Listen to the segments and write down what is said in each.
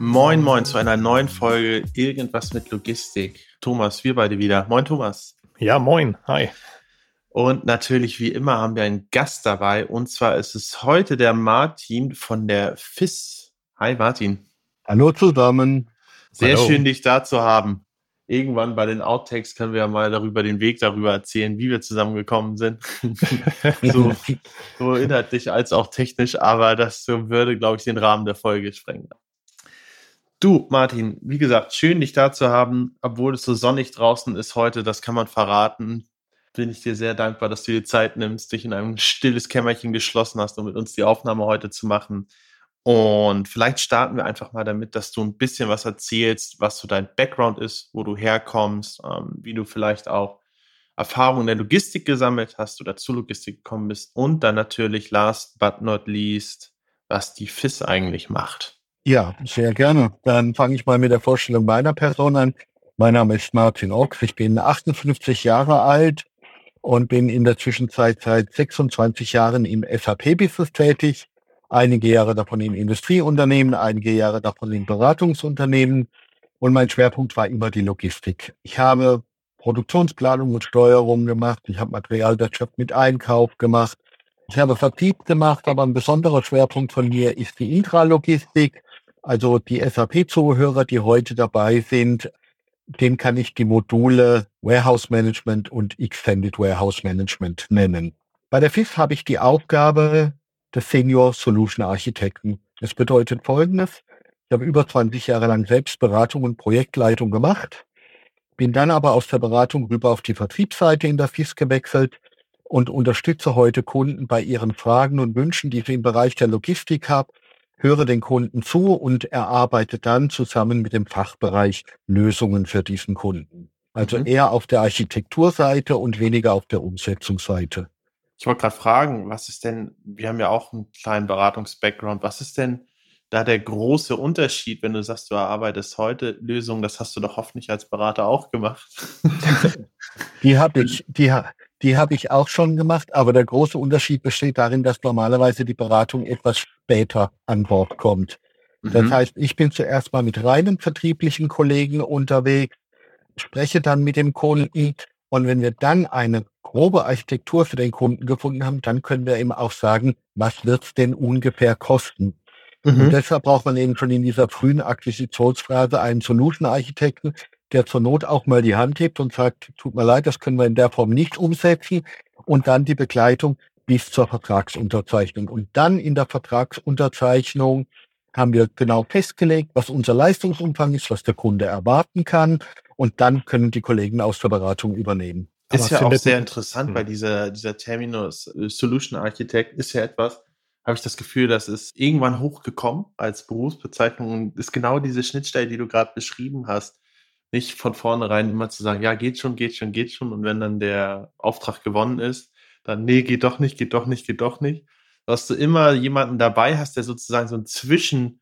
Moin, moin zu einer neuen Folge Irgendwas mit Logistik. Thomas, wir beide wieder. Moin, Thomas. Ja, moin. Hi. Und natürlich, wie immer, haben wir einen Gast dabei. Und zwar ist es heute der Martin von der FIS. Hi, Martin. Hallo zusammen. Sehr Hallo. schön, dich da zu haben. Irgendwann bei den Outtakes können wir ja mal darüber den Weg darüber erzählen, wie wir zusammengekommen sind. so, so inhaltlich als auch technisch, aber das würde, glaube ich, den Rahmen der Folge sprengen. Du, Martin, wie gesagt, schön, dich da zu haben, obwohl es so sonnig draußen ist heute, das kann man verraten. Bin ich dir sehr dankbar, dass du dir Zeit nimmst, dich in ein stilles Kämmerchen geschlossen hast, um mit uns die Aufnahme heute zu machen. Und vielleicht starten wir einfach mal damit, dass du ein bisschen was erzählst, was so dein Background ist, wo du herkommst, ähm, wie du vielleicht auch Erfahrungen in der Logistik gesammelt hast oder zur Logistik gekommen bist und dann natürlich last but not least, was die FIS eigentlich macht. Ja, sehr gerne. Dann fange ich mal mit der Vorstellung meiner Person an. Mein Name ist Martin Ochs. Ich bin 58 Jahre alt und bin in der Zwischenzeit seit 26 Jahren im SAP-Business tätig. Einige Jahre davon in Industrieunternehmen, einige Jahre davon in Beratungsunternehmen. Und mein Schwerpunkt war immer die Logistik. Ich habe Produktionsplanung und Steuerung gemacht. Ich habe Materialwirtschaft mit Einkauf gemacht. Ich habe Vertrieb gemacht, aber ein besonderer Schwerpunkt von mir ist die Intralogistik. Also die SAP-Zuhörer, die heute dabei sind, dem kann ich die Module Warehouse Management und Extended Warehouse Management nennen. Bei der FIS habe ich die Aufgabe des Senior Solution Architekten. Das bedeutet Folgendes. Ich habe über 20 Jahre lang selbst Beratung und Projektleitung gemacht, bin dann aber aus der Beratung rüber auf die Vertriebsseite in der FIS gewechselt und unterstütze heute Kunden bei ihren Fragen und Wünschen, die sie im Bereich der Logistik haben, höre den Kunden zu und erarbeite dann zusammen mit dem Fachbereich Lösungen für diesen Kunden. Also Mhm. eher auf der Architekturseite und weniger auf der Umsetzungsseite. Ich wollte gerade fragen, was ist denn, wir haben ja auch einen kleinen Beratungs-Background, was ist denn da der große Unterschied, wenn du sagst, du erarbeitest heute Lösungen, das hast du doch hoffentlich als Berater auch gemacht. Die habe ich, die, die habe ich auch schon gemacht, aber der große Unterschied besteht darin, dass normalerweise die Beratung etwas später an Bord kommt. Das Mhm. heißt, ich bin zuerst mal mit reinen vertrieblichen Kollegen unterwegs, spreche dann mit dem Kunden und wenn wir dann eine grobe Architektur für den Kunden gefunden haben, dann können wir ihm auch sagen, was wird's denn ungefähr kosten? Und Mhm. deshalb braucht man eben schon in dieser frühen Akquisitionsphase einen Solution-Architekten, der zur Not auch mal die Hand hebt und sagt, tut mir leid, das können wir in der Form nicht umsetzen. Und dann die Begleitung bis zur Vertragsunterzeichnung. Und dann in der Vertragsunterzeichnung haben wir genau festgelegt, was unser Leistungsumfang ist, was der Kunde erwarten kann. Und dann können die Kollegen aus der Beratung übernehmen. Ist Aber ja auch sehr interessant, Hm. weil dieser, dieser Terminus äh, Solution Architect ist ja etwas, habe ich das Gefühl, das ist irgendwann hochgekommen als Berufsbezeichnung und ist genau diese Schnittstelle, die du gerade beschrieben hast. Nicht von vornherein immer zu sagen, ja, geht schon, geht schon, geht schon. Und wenn dann der Auftrag gewonnen ist, dann, nee, geht doch nicht, geht doch nicht, geht doch nicht. Dass du immer jemanden dabei hast, der sozusagen so ein Zwischen,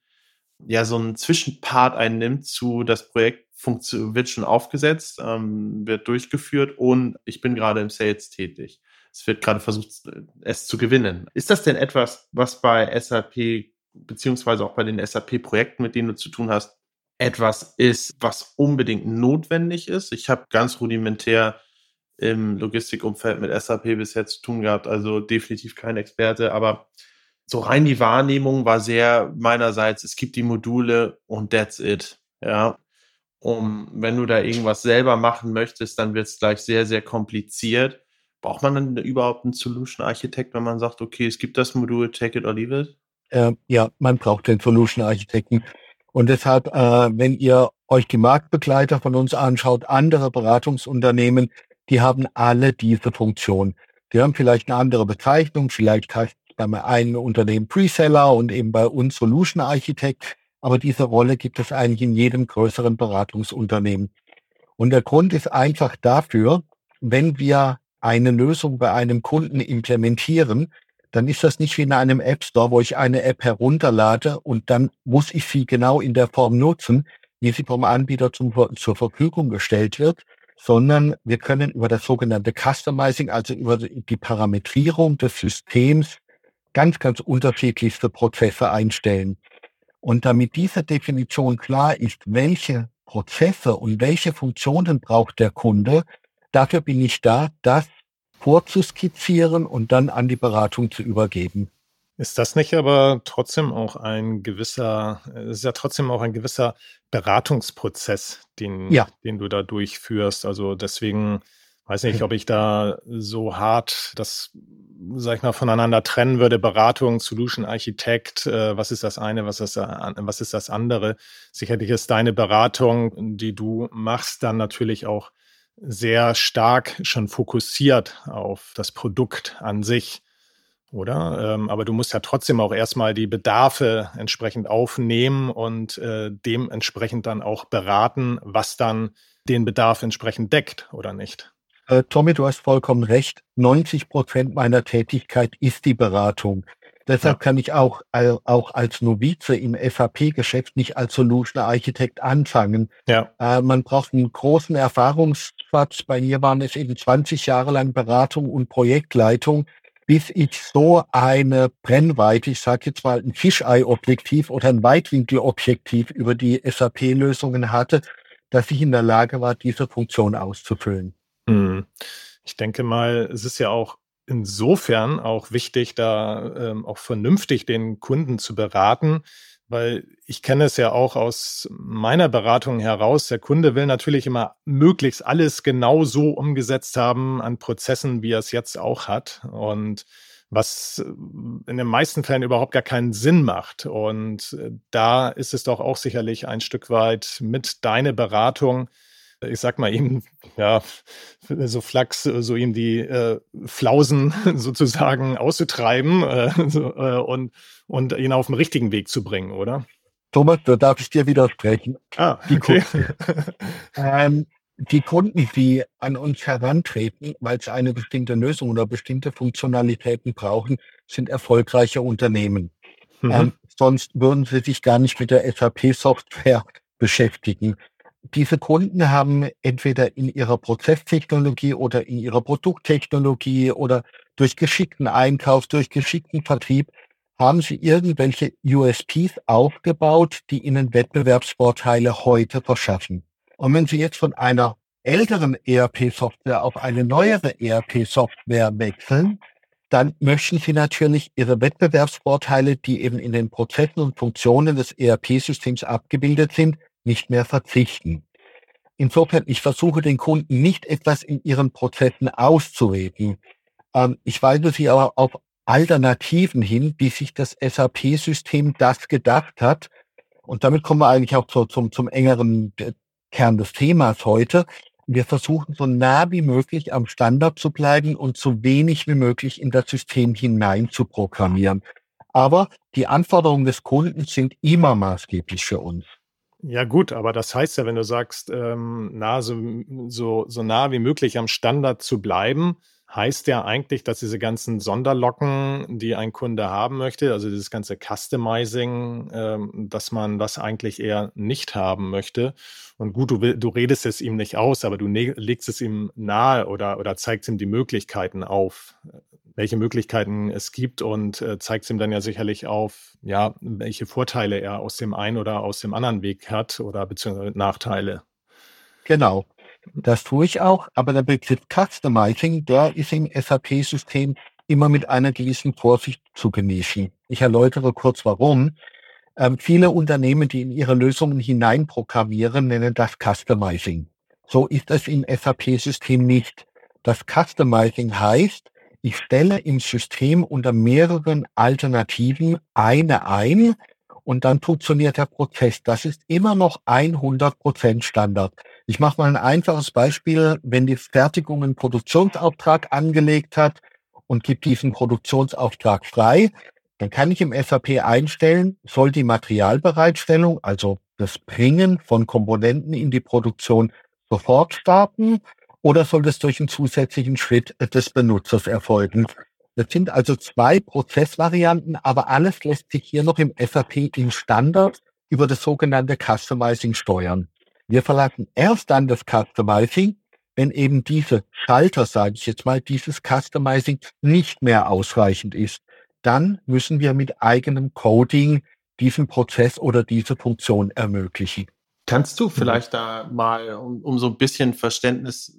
ja, so einen Zwischenpart einnimmt zu, das Projekt wird schon aufgesetzt, ähm, wird durchgeführt und ich bin gerade im Sales tätig. Es wird gerade versucht, es zu gewinnen. Ist das denn etwas, was bei SAP, beziehungsweise auch bei den SAP-Projekten, mit denen du zu tun hast, etwas ist, was unbedingt notwendig ist? Ich habe ganz rudimentär im Logistikumfeld mit SAP bisher zu tun gehabt, also definitiv kein Experte, aber so rein die Wahrnehmung war sehr meinerseits, es gibt die Module und that's it. Ja. Um, wenn du da irgendwas selber machen möchtest, dann wird es gleich sehr, sehr kompliziert. Braucht man dann überhaupt einen Solution Architekt, wenn man sagt, okay, es gibt das Modul, take it or leave it? äh, ja, man braucht den Solution Architekten. Und deshalb, äh, wenn ihr euch die Marktbegleiter von uns anschaut, andere Beratungsunternehmen, die haben alle diese Funktion. Die haben vielleicht eine andere Bezeichnung, vielleicht heißt bei einem Unternehmen Preseller und eben bei uns Solution Architect. aber diese Rolle gibt es eigentlich in jedem größeren Beratungsunternehmen. Und der Grund ist einfach dafür, wenn wir eine Lösung bei einem Kunden implementieren, dann ist das nicht wie in einem App Store, wo ich eine App herunterlade und dann muss ich sie genau in der Form nutzen, wie sie vom Anbieter zum, zur Verfügung gestellt wird, sondern wir können über das sogenannte Customizing, also über die Parametrierung des Systems, ganz, ganz unterschiedlichste Prozesse einstellen. Und damit diese Definition klar ist, welche Prozesse und welche Funktionen braucht der Kunde, dafür bin ich da, das vorzuskizzieren und dann an die Beratung zu übergeben. Ist das nicht aber trotzdem auch ein gewisser, ist ja trotzdem auch ein gewisser Beratungsprozess, den, ja. den du da durchführst? Also deswegen weiß nicht, ob ich da so hart das, sag ich mal, voneinander trennen würde. Beratung, Solution Architect, äh, was ist das eine, was ist was ist das andere? Sicherlich ist deine Beratung, die du machst, dann natürlich auch sehr stark schon fokussiert auf das Produkt an sich oder? Ähm, aber du musst ja trotzdem auch erstmal die Bedarfe entsprechend aufnehmen und äh, dementsprechend dann auch beraten, was dann den Bedarf entsprechend deckt oder nicht. Äh, Tommy, du hast vollkommen recht. 90 Prozent meiner Tätigkeit ist die Beratung. Deshalb kann ich auch, auch als Novize im SAP-Geschäft nicht als Solution Architekt anfangen. Ja. Äh, man braucht einen großen Erfahrungsschatz. Bei mir waren es eben 20 Jahre lang Beratung und Projektleitung bis ich so eine Brennweite, ich sage jetzt mal ein Fischei-Objektiv oder ein Weitwinkelobjektiv über die SAP-Lösungen hatte, dass ich in der Lage war, diese Funktion auszufüllen. Hm. Ich denke mal, es ist ja auch insofern auch wichtig, da ähm, auch vernünftig den Kunden zu beraten, weil ich kenne es ja auch aus meiner Beratung heraus. Der Kunde will natürlich immer möglichst alles genau so umgesetzt haben an Prozessen, wie er es jetzt auch hat. Und was in den meisten Fällen überhaupt gar keinen Sinn macht. Und da ist es doch auch sicherlich ein Stück weit mit deiner Beratung ich sag mal, ihm, ja, so Flachs, so ihm die äh, Flausen sozusagen auszutreiben äh, so, äh, und, und ihn auf den richtigen Weg zu bringen, oder? Thomas, da darf ich dir widersprechen. Ah, okay. Die Kunden, ähm, die Kunden, die an uns herantreten, weil sie eine bestimmte Lösung oder bestimmte Funktionalitäten brauchen, sind erfolgreiche Unternehmen. Mhm. Ähm, sonst würden sie sich gar nicht mit der SAP-Software beschäftigen diese Kunden haben entweder in ihrer Prozesstechnologie oder in ihrer Produkttechnologie oder durch geschickten Einkauf, durch geschickten Vertrieb haben sie irgendwelche USPs aufgebaut, die ihnen Wettbewerbsvorteile heute verschaffen. Und wenn sie jetzt von einer älteren ERP-Software auf eine neuere ERP-Software wechseln, dann möchten sie natürlich ihre Wettbewerbsvorteile, die eben in den Prozessen und Funktionen des ERP-Systems abgebildet sind, nicht mehr verzichten. Insofern, ich versuche den Kunden nicht etwas in ihren Prozessen auszureden. Ähm, ich weise sie aber auf Alternativen hin, wie sich das SAP-System das gedacht hat. Und damit kommen wir eigentlich auch zu, zum, zum engeren äh, Kern des Themas heute. Wir versuchen so nah wie möglich am Standard zu bleiben und so wenig wie möglich in das System hinein zu programmieren. Aber die Anforderungen des Kunden sind immer maßgeblich für uns. Ja, gut, aber das heißt ja, wenn du sagst, ähm, na, so, so, so nah wie möglich am Standard zu bleiben, heißt ja eigentlich, dass diese ganzen Sonderlocken, die ein Kunde haben möchte, also dieses ganze Customizing, ähm, dass man das eigentlich eher nicht haben möchte. Und gut, du, du redest es ihm nicht aus, aber du ne-, legst es ihm nahe oder, oder zeigst ihm die Möglichkeiten auf welche Möglichkeiten es gibt und äh, zeigt ihm dann ja sicherlich auf, ja, welche Vorteile er aus dem einen oder aus dem anderen Weg hat oder beziehungsweise Nachteile. Genau. Das tue ich auch, aber der Begriff Customizing, der ist im SAP-System immer mit einer gewissen Vorsicht zu genießen. Ich erläutere kurz warum. Ähm, viele Unternehmen, die in ihre Lösungen hineinprogrammieren, nennen das Customizing. So ist es im SAP-System nicht. Das Customizing heißt, ich stelle im System unter mehreren Alternativen eine ein und dann funktioniert der Prozess. Das ist immer noch 100% Standard. Ich mache mal ein einfaches Beispiel. Wenn die Fertigung einen Produktionsauftrag angelegt hat und gibt diesen Produktionsauftrag frei, dann kann ich im SAP einstellen, soll die Materialbereitstellung, also das Bringen von Komponenten in die Produktion sofort starten oder soll das durch einen zusätzlichen Schritt des Benutzers erfolgen? Das sind also zwei Prozessvarianten, aber alles lässt sich hier noch im SAP in Standard über das sogenannte Customizing steuern. Wir verlassen erst dann das Customizing, wenn eben diese Schalter, sage ich jetzt mal, dieses Customizing nicht mehr ausreichend ist. Dann müssen wir mit eigenem Coding diesen Prozess oder diese Funktion ermöglichen. Kannst du vielleicht da mal, um, um so ein bisschen Verständnis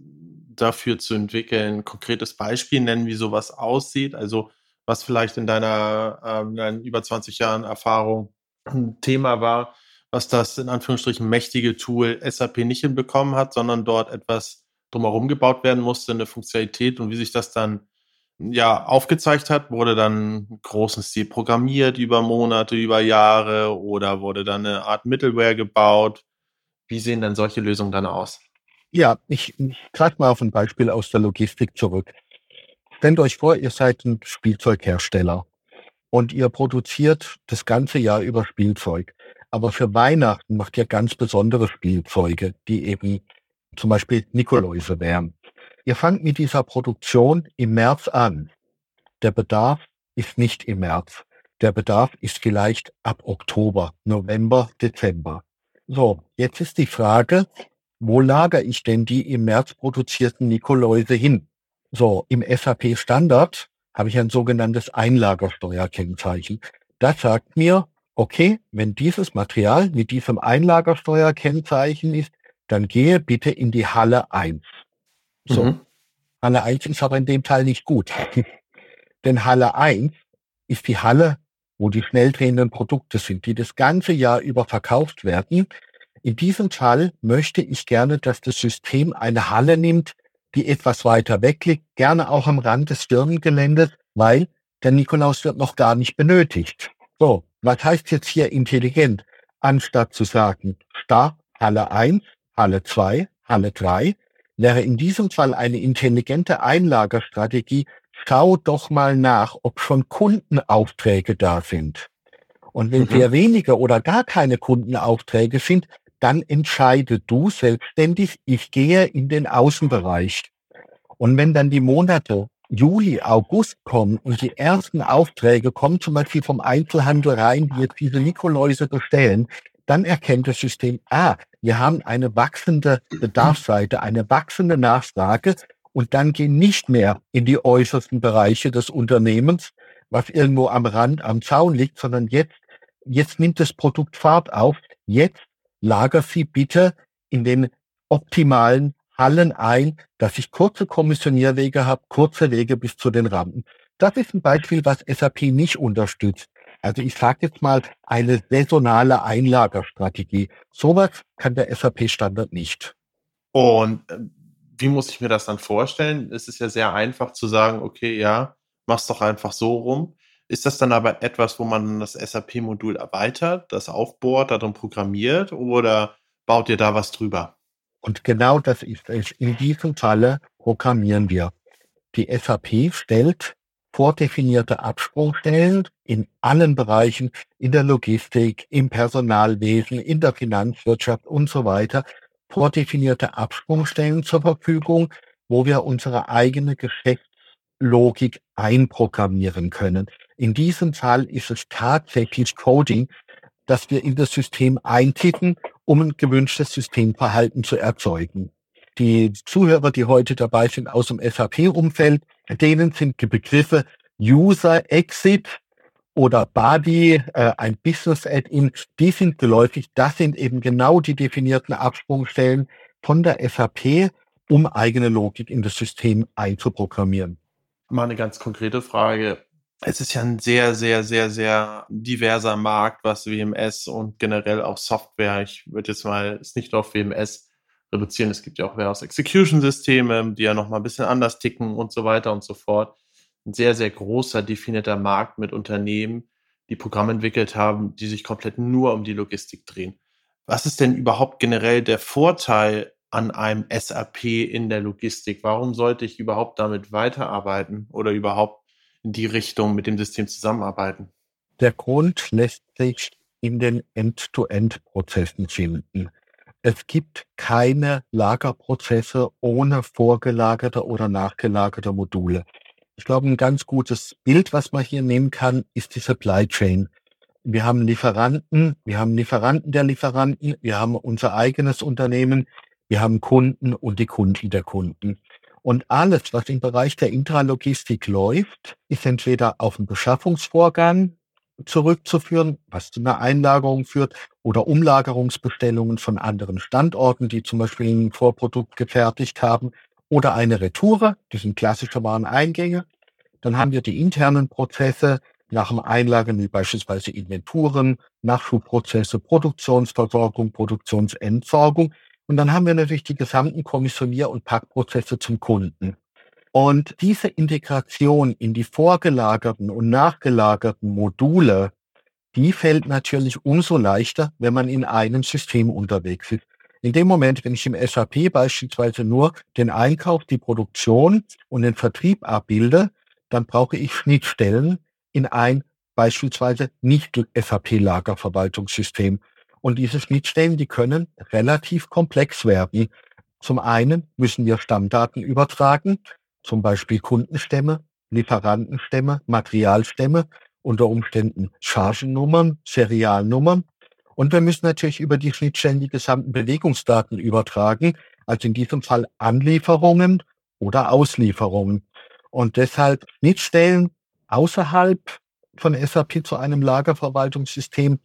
dafür zu entwickeln, ein konkretes Beispiel nennen, wie sowas aussieht? Also was vielleicht in deiner ähm, über 20 Jahren Erfahrung ein Thema war, was das in Anführungsstrichen mächtige Tool SAP nicht hinbekommen hat, sondern dort etwas drumherum gebaut werden musste, eine Funktionalität und wie sich das dann ja aufgezeigt hat, wurde dann großen Stil programmiert über Monate, über Jahre oder wurde dann eine Art Middleware gebaut. Wie sehen denn solche Lösungen dann aus? Ja, ich, ich greife mal auf ein Beispiel aus der Logistik zurück. Stellt euch vor, ihr seid ein Spielzeughersteller und ihr produziert das ganze Jahr über Spielzeug. Aber für Weihnachten macht ihr ganz besondere Spielzeuge, die eben zum Beispiel Nikoläuse wären. Ihr fangt mit dieser Produktion im März an. Der Bedarf ist nicht im März. Der Bedarf ist vielleicht ab Oktober, November, Dezember. So, jetzt ist die Frage, wo lagere ich denn die im März produzierten Nikoläuse hin? So, im SAP Standard habe ich ein sogenanntes Einlagersteuerkennzeichen. Das sagt mir, okay, wenn dieses Material mit diesem Einlagersteuerkennzeichen ist, dann gehe bitte in die Halle 1. So. Mhm. Halle 1 ist aber in dem Teil nicht gut. Denn Halle 1 ist die Halle, wo die schnell drehenden Produkte sind, die das ganze Jahr über verkauft werden. In diesem Fall möchte ich gerne, dass das System eine Halle nimmt, die etwas weiter weg liegt, gerne auch am Rand des Firmengeländes, weil der Nikolaus wird noch gar nicht benötigt. So, was heißt jetzt hier intelligent? Anstatt zu sagen, Start Halle 1, Halle 2, Halle 3, wäre in diesem Fall eine intelligente Einlagerstrategie, schau doch mal nach, ob schon Kundenaufträge da sind. Und wenn mhm. sehr wenige oder gar keine Kundenaufträge sind, dann entscheide du selbstständig, ich gehe in den Außenbereich. Und wenn dann die Monate Juli, August kommen und die ersten Aufträge kommen zum Beispiel vom Einzelhandel rein, die jetzt diese Nikoläuse bestellen, dann erkennt das System, ah, wir haben eine wachsende Bedarfsseite, eine wachsende Nachfrage und dann gehen nicht mehr in die äußersten Bereiche des Unternehmens, was irgendwo am Rand, am Zaun liegt, sondern jetzt, jetzt nimmt das Produkt Fahrt auf, jetzt lager sie bitte in den optimalen Hallen ein, dass ich kurze Kommissionierwege habe, kurze Wege bis zu den Rampen. Das ist ein Beispiel, was SAP nicht unterstützt. Also ich sage jetzt mal eine saisonale Einlagerstrategie. Sowas kann der SAP-Standard nicht. Und äh, wie muss ich mir das dann vorstellen? Es ist ja sehr einfach zu sagen, okay, ja, mach's doch einfach so rum. Ist das dann aber etwas, wo man das SAP-Modul erweitert, das aufbohrt, darin programmiert oder baut ihr da was drüber? Und genau das ist es. In diesem Falle programmieren wir. Die SAP stellt vordefinierte Absprungstellen in allen Bereichen, in der Logistik, im Personalwesen, in der Finanzwirtschaft und so weiter, vordefinierte Absprungstellen zur Verfügung, wo wir unsere eigene Geschäftslogik einprogrammieren können. In diesem Fall ist es tatsächlich Coding, das wir in das System eintippen, um ein gewünschtes Systemverhalten zu erzeugen. Die Zuhörer, die heute dabei sind aus dem SAP-Umfeld, denen sind die Begriffe User Exit oder Body, äh, ein Business Add-in, die sind geläufig. Das sind eben genau die definierten Absprungstellen von der SAP, um eigene Logik in das System einzuprogrammieren. Mal eine ganz konkrete Frage. Es ist ja ein sehr, sehr, sehr, sehr diverser Markt, was WMS und generell auch Software. Ich würde jetzt mal es nicht auf WMS reduzieren. Es gibt ja auch Warehouse Execution Systeme, die ja noch mal ein bisschen anders ticken und so weiter und so fort. Ein sehr, sehr großer definierter Markt mit Unternehmen, die Programme entwickelt haben, die sich komplett nur um die Logistik drehen. Was ist denn überhaupt generell der Vorteil an einem SAP in der Logistik? Warum sollte ich überhaupt damit weiterarbeiten oder überhaupt in die Richtung mit dem System zusammenarbeiten? Der Grund lässt sich in den End-to-End-Prozessen finden. Es gibt keine Lagerprozesse ohne vorgelagerte oder nachgelagerte Module. Ich glaube, ein ganz gutes Bild, was man hier nehmen kann, ist die Supply Chain. Wir haben Lieferanten, wir haben Lieferanten der Lieferanten, wir haben unser eigenes Unternehmen, wir haben Kunden und die Kunden der Kunden. Und alles, was im Bereich der Intralogistik läuft, ist entweder auf den Beschaffungsvorgang zurückzuführen, was zu einer Einlagerung führt, oder Umlagerungsbestellungen von anderen Standorten, die zum Beispiel ein Vorprodukt gefertigt haben, oder eine Retoure, das sind klassische Wareneingänge. Dann haben wir die internen Prozesse nach dem Einlagern, wie beispielsweise Inventuren, Nachschubprozesse, Produktionsversorgung, Produktionsentsorgung. Und dann haben wir natürlich die gesamten Kommissionier- und Packprozesse zum Kunden. Und diese Integration in die vorgelagerten und nachgelagerten Module, die fällt natürlich umso leichter, wenn man in einem System unterwegs ist. In dem Moment, wenn ich im SAP beispielsweise nur den Einkauf, die Produktion und den Vertrieb abbilde, dann brauche ich Schnittstellen in ein beispielsweise nicht SAP-Lagerverwaltungssystem. Und diese Schnittstellen, die können relativ komplex werden. Zum einen müssen wir Stammdaten übertragen, zum Beispiel Kundenstämme, Lieferantenstämme, Materialstämme, unter Umständen Chargennummern, Serialnummern. Und wir müssen natürlich über die Schnittstellen die gesamten Bewegungsdaten übertragen, also in diesem Fall Anlieferungen oder Auslieferungen. Und deshalb Schnittstellen außerhalb von SAP zu einem Lagerverwaltungssystem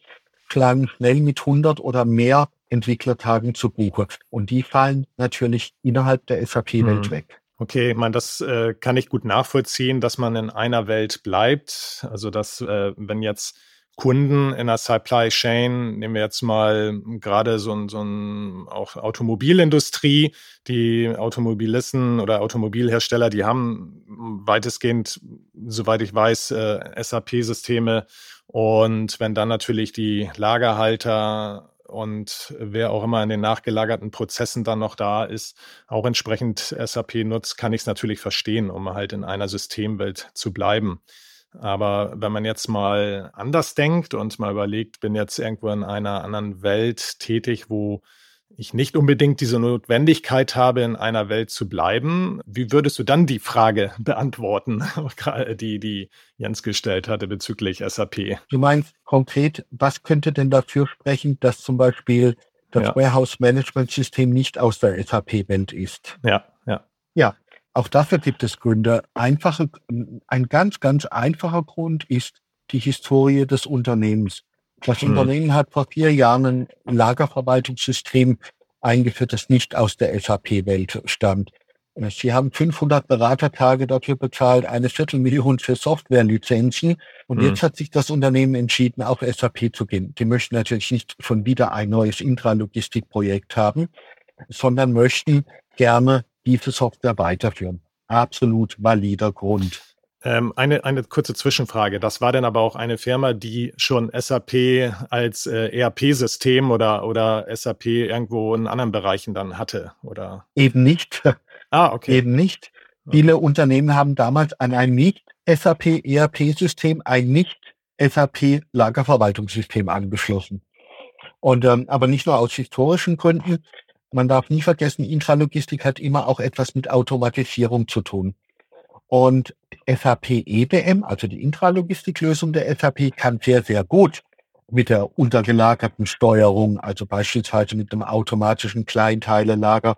schlagen schnell mit 100 oder mehr Entwicklertagen zu Buche. Und die fallen natürlich innerhalb der SAP-Welt hm. weg. Okay, ich meine, das äh, kann ich gut nachvollziehen, dass man in einer Welt bleibt. Also, dass, äh, wenn jetzt Kunden in der Supply Chain, nehmen wir jetzt mal gerade so ein, so ein auch Automobilindustrie, die Automobilisten oder Automobilhersteller, die haben weitestgehend, soweit ich weiß, äh, SAP-Systeme. Und wenn dann natürlich die Lagerhalter und wer auch immer in den nachgelagerten Prozessen dann noch da ist, auch entsprechend SAP nutzt, kann ich es natürlich verstehen, um halt in einer Systemwelt zu bleiben. Aber wenn man jetzt mal anders denkt und mal überlegt, bin jetzt irgendwo in einer anderen Welt tätig, wo ich nicht unbedingt diese Notwendigkeit habe, in einer Welt zu bleiben, wie würdest du dann die Frage beantworten, die, die Jens gestellt hatte bezüglich SAP? Du meinst konkret, was könnte denn dafür sprechen, dass zum Beispiel das ja. Warehouse Management System nicht aus der SAP-Welt ist? Ja, ja. Ja, auch dafür gibt es Gründe. Einfache, ein ganz, ganz einfacher Grund ist die Historie des Unternehmens. Das hm. Unternehmen hat vor vier Jahren ein Lagerverwaltungssystem eingeführt, das nicht aus der SAP-Welt stammt. Sie haben 500 Beratertage dafür bezahlt, eine Viertelmillion für Softwarelizenzen. Und hm. jetzt hat sich das Unternehmen entschieden, auf SAP zu gehen. Die möchten natürlich nicht schon wieder ein neues Intralogistikprojekt haben, sondern möchten gerne diese Software weiterführen. Absolut valider Grund. Ähm, eine, eine kurze Zwischenfrage. Das war denn aber auch eine Firma, die schon SAP als äh, ERP-System oder, oder SAP irgendwo in anderen Bereichen dann hatte, oder? Eben nicht. Ah, okay. Eben nicht. Viele okay. Unternehmen haben damals an ein Nicht-SAP-ERP-System ein Nicht-SAP-Lagerverwaltungssystem angeschlossen. Und ähm, aber nicht nur aus historischen Gründen, man darf nie vergessen, Intralogistik hat immer auch etwas mit Automatisierung zu tun. Und SAP EBM, also die Intralogistiklösung der SAP, kann sehr, sehr gut mit der untergelagerten Steuerung, also beispielsweise mit einem automatischen Kleinteilelager,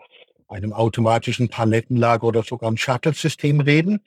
einem automatischen Palettenlager oder sogar einem Shuttle-System reden.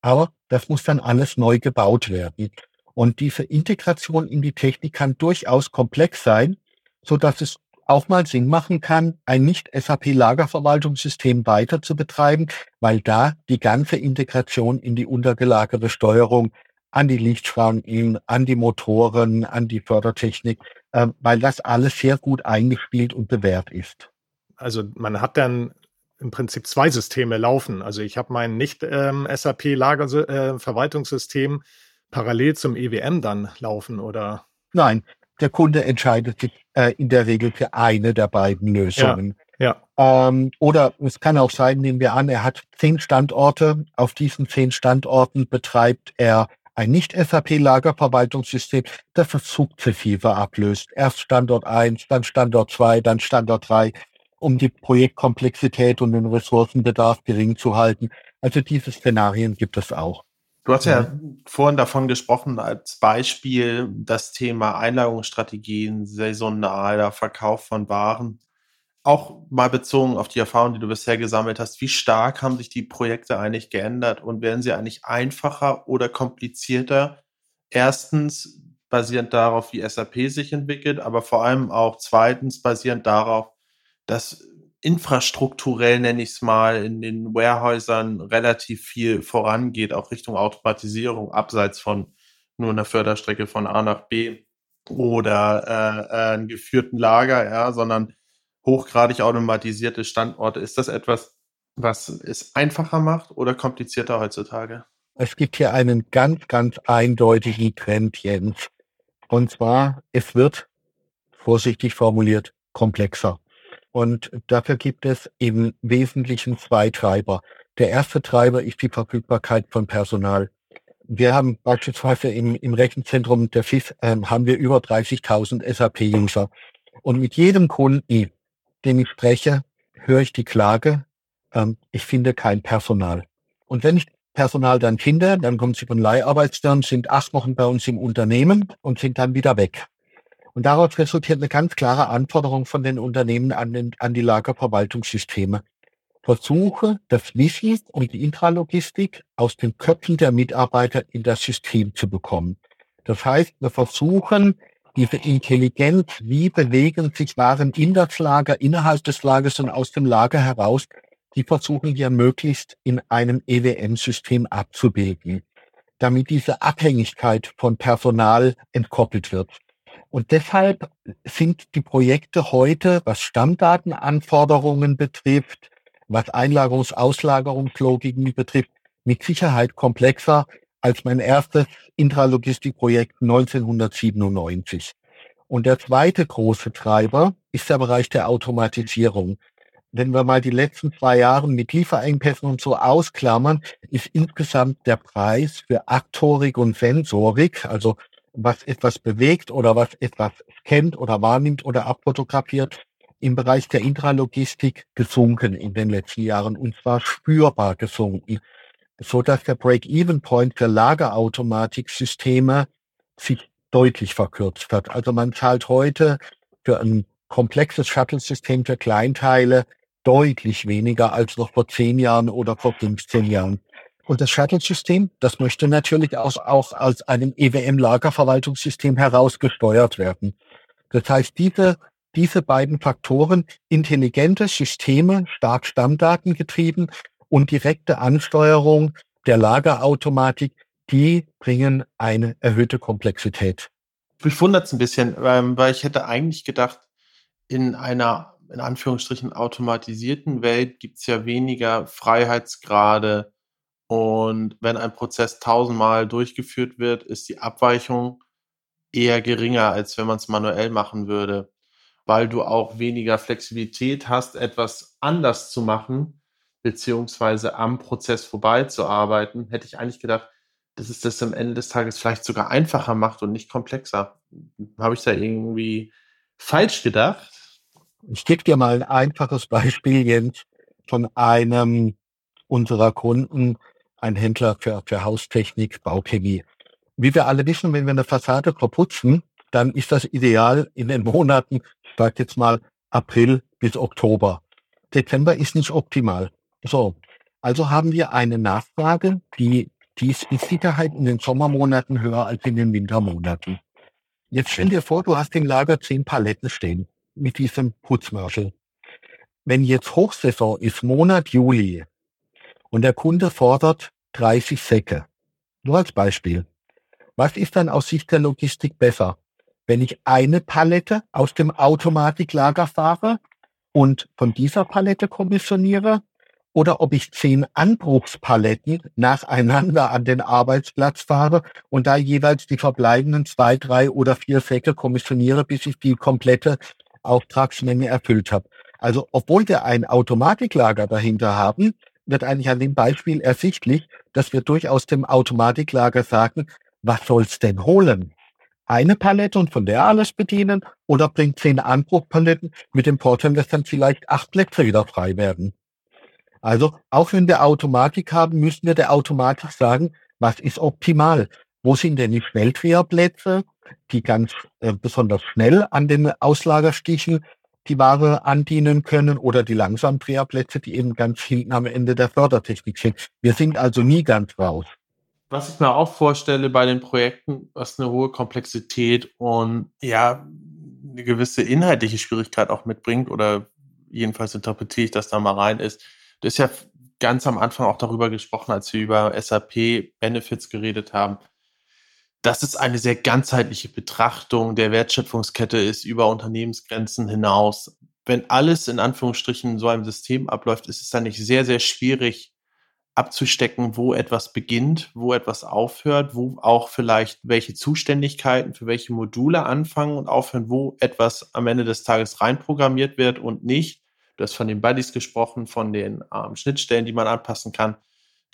Aber das muss dann alles neu gebaut werden. Und diese Integration in die Technik kann durchaus komplex sein, so dass es auch mal Sinn machen kann, ein Nicht-SAP-Lagerverwaltungssystem weiter zu betreiben, weil da die ganze Integration in die untergelagerte Steuerung an die Lichtschranken, an die Motoren, an die Fördertechnik, äh, weil das alles sehr gut eingespielt und bewährt ist. Also man hat dann im Prinzip zwei Systeme laufen. Also ich habe mein Nicht-SAP-Lagerverwaltungssystem ähm, parallel zum EWM dann laufen, oder? Nein, der Kunde entscheidet sich äh, in der Regel für eine der beiden Lösungen. Ja. ja. Ähm, oder es kann auch sein, nehmen wir an, er hat zehn Standorte. Auf diesen zehn Standorten betreibt er ein Nicht-SAP-Lagerverwaltungssystem, das es sukzessive ablöst. Erst Standort 1, dann Standort 2, dann Standort 3, um die Projektkomplexität und den Ressourcenbedarf gering zu halten. Also diese Szenarien gibt es auch. Du hast ja mhm. vorhin davon gesprochen, als Beispiel das Thema Einlagerungsstrategien, saisonaler Verkauf von Waren. Auch mal bezogen auf die Erfahrung, die du bisher gesammelt hast, wie stark haben sich die Projekte eigentlich geändert und werden sie eigentlich einfacher oder komplizierter? Erstens basierend darauf, wie SAP sich entwickelt, aber vor allem auch zweitens basierend darauf, dass infrastrukturell, nenne ich es mal, in den Warehäusern relativ viel vorangeht, auch Richtung Automatisierung, abseits von nur einer Förderstrecke von A nach B oder äh, äh, einen geführten Lager, ja, sondern hochgradig automatisierte Standorte. Ist das etwas, was es einfacher macht oder komplizierter heutzutage? Es gibt hier einen ganz, ganz eindeutigen Trend, Jens. Und zwar, es wird, vorsichtig formuliert, komplexer. Und dafür gibt es im Wesentlichen zwei Treiber. Der erste Treiber ist die Verfügbarkeit von Personal. Wir haben beispielsweise im, im Rechenzentrum der FIS äh, haben wir über 30.000 SAP-User. Und mit jedem Kunden, den ich spreche, höre ich die Klage, ähm, ich finde kein Personal. Und wenn ich Personal dann finde, dann kommen sie von Leiharbeitsstern, sind acht Wochen bei uns im Unternehmen und sind dann wieder weg. Und daraus resultiert eine ganz klare Anforderung von den Unternehmen an, den, an die Lagerverwaltungssysteme. Versuche, das Wissen und die Intralogistik aus den Köpfen der Mitarbeiter in das System zu bekommen. Das heißt, wir versuchen, diese Intelligenz, wie bewegen sich Waren in das Lager, innerhalb des Lagers und aus dem Lager heraus, die versuchen wir möglichst in einem EWM-System abzubilden, damit diese Abhängigkeit von Personal entkoppelt wird. Und deshalb sind die Projekte heute, was Stammdatenanforderungen betrifft, was Einlagerungs-, Auslagerungslogiken betrifft, mit Sicherheit komplexer als mein erstes Intralogistikprojekt 1997. Und der zweite große Treiber ist der Bereich der Automatisierung. Wenn wir mal die letzten zwei Jahre mit Lieferengpässen und so ausklammern, ist insgesamt der Preis für Aktorik und Sensorik, also was etwas bewegt oder was etwas scannt oder wahrnimmt oder abfotografiert, im Bereich der Intralogistik gesunken in den letzten Jahren und zwar spürbar gesunken, so dass der Break-Even-Point für Lagerautomatiksysteme sich deutlich verkürzt hat. Also man zahlt heute für ein komplexes Shuttle-System für Kleinteile deutlich weniger als noch vor zehn Jahren oder vor 15 Jahren. Und das Shuttle-System, das möchte natürlich auch, auch als einem EWM-Lagerverwaltungssystem herausgesteuert werden. Das heißt, diese, diese beiden Faktoren, intelligente Systeme, stark stammdatengetrieben und direkte Ansteuerung der Lagerautomatik, die bringen eine erhöhte Komplexität. Mich wundert es ein bisschen, ähm, weil ich hätte eigentlich gedacht, in einer in Anführungsstrichen automatisierten Welt gibt es ja weniger Freiheitsgrade, und wenn ein Prozess tausendmal durchgeführt wird, ist die Abweichung eher geringer, als wenn man es manuell machen würde, weil du auch weniger Flexibilität hast, etwas anders zu machen, beziehungsweise am Prozess vorbeizuarbeiten, hätte ich eigentlich gedacht, dass es das am Ende des Tages vielleicht sogar einfacher macht und nicht komplexer. Habe ich da irgendwie falsch gedacht? Ich gebe dir mal ein einfaches Beispiel, Jens, von einem unserer Kunden, ein Händler für, für Haustechnik, Bauchemie. Wie wir alle wissen, wenn wir eine Fassade verputzen, dann ist das ideal in den Monaten, ich sage jetzt mal April bis Oktober. Dezember ist nicht optimal. So, also haben wir eine Nachfrage, die, die ist mit Sicherheit in den Sommermonaten höher als in den Wintermonaten. Jetzt stell dir vor, du hast im Lager zehn Paletten stehen mit diesem Putzmörschel. Wenn jetzt Hochsaison ist, Monat Juli, und der Kunde fordert 30 Säcke. Nur als Beispiel. Was ist dann aus Sicht der Logistik besser? Wenn ich eine Palette aus dem Automatiklager fahre und von dieser Palette kommissioniere oder ob ich zehn Anbruchspaletten nacheinander an den Arbeitsplatz fahre und da jeweils die verbleibenden zwei, drei oder vier Säcke kommissioniere, bis ich die komplette Auftragsmenge erfüllt habe. Also obwohl wir ein Automatiklager dahinter haben, wird eigentlich an dem Beispiel ersichtlich, dass wir durchaus dem Automatiklager sagen, was soll's denn holen? Eine Palette und von der alles bedienen oder bringt zehn Anbruchpaletten mit dem Vorteil, dass dann vielleicht acht Plätze wieder frei werden. Also auch wenn wir Automatik haben, müssen wir der Automatik sagen, was ist optimal? Wo sind denn die Schnelldreherplätze, die ganz äh, besonders schnell an den Auslagerstichen die Ware andienen können oder die Langsamdreherplätze, die eben ganz hinten am Ende der Fördertechnik sind. Wir sind also nie ganz raus. Was ich mir auch vorstelle bei den Projekten, was eine hohe Komplexität und ja, eine gewisse inhaltliche Schwierigkeit auch mitbringt oder jedenfalls interpretiere ich das da mal rein, ist, du hast ja ganz am Anfang auch darüber gesprochen, als wir über SAP Benefits geredet haben, dass es eine sehr ganzheitliche Betrachtung der Wertschöpfungskette ist über Unternehmensgrenzen hinaus. Wenn alles in Anführungsstrichen in so einem System abläuft, ist es dann nicht sehr, sehr schwierig, abzustecken, wo etwas beginnt, wo etwas aufhört, wo auch vielleicht welche Zuständigkeiten für welche Module anfangen und aufhören, wo etwas am Ende des Tages reinprogrammiert wird und nicht. Du hast von den Buddies gesprochen, von den ähm, Schnittstellen, die man anpassen kann.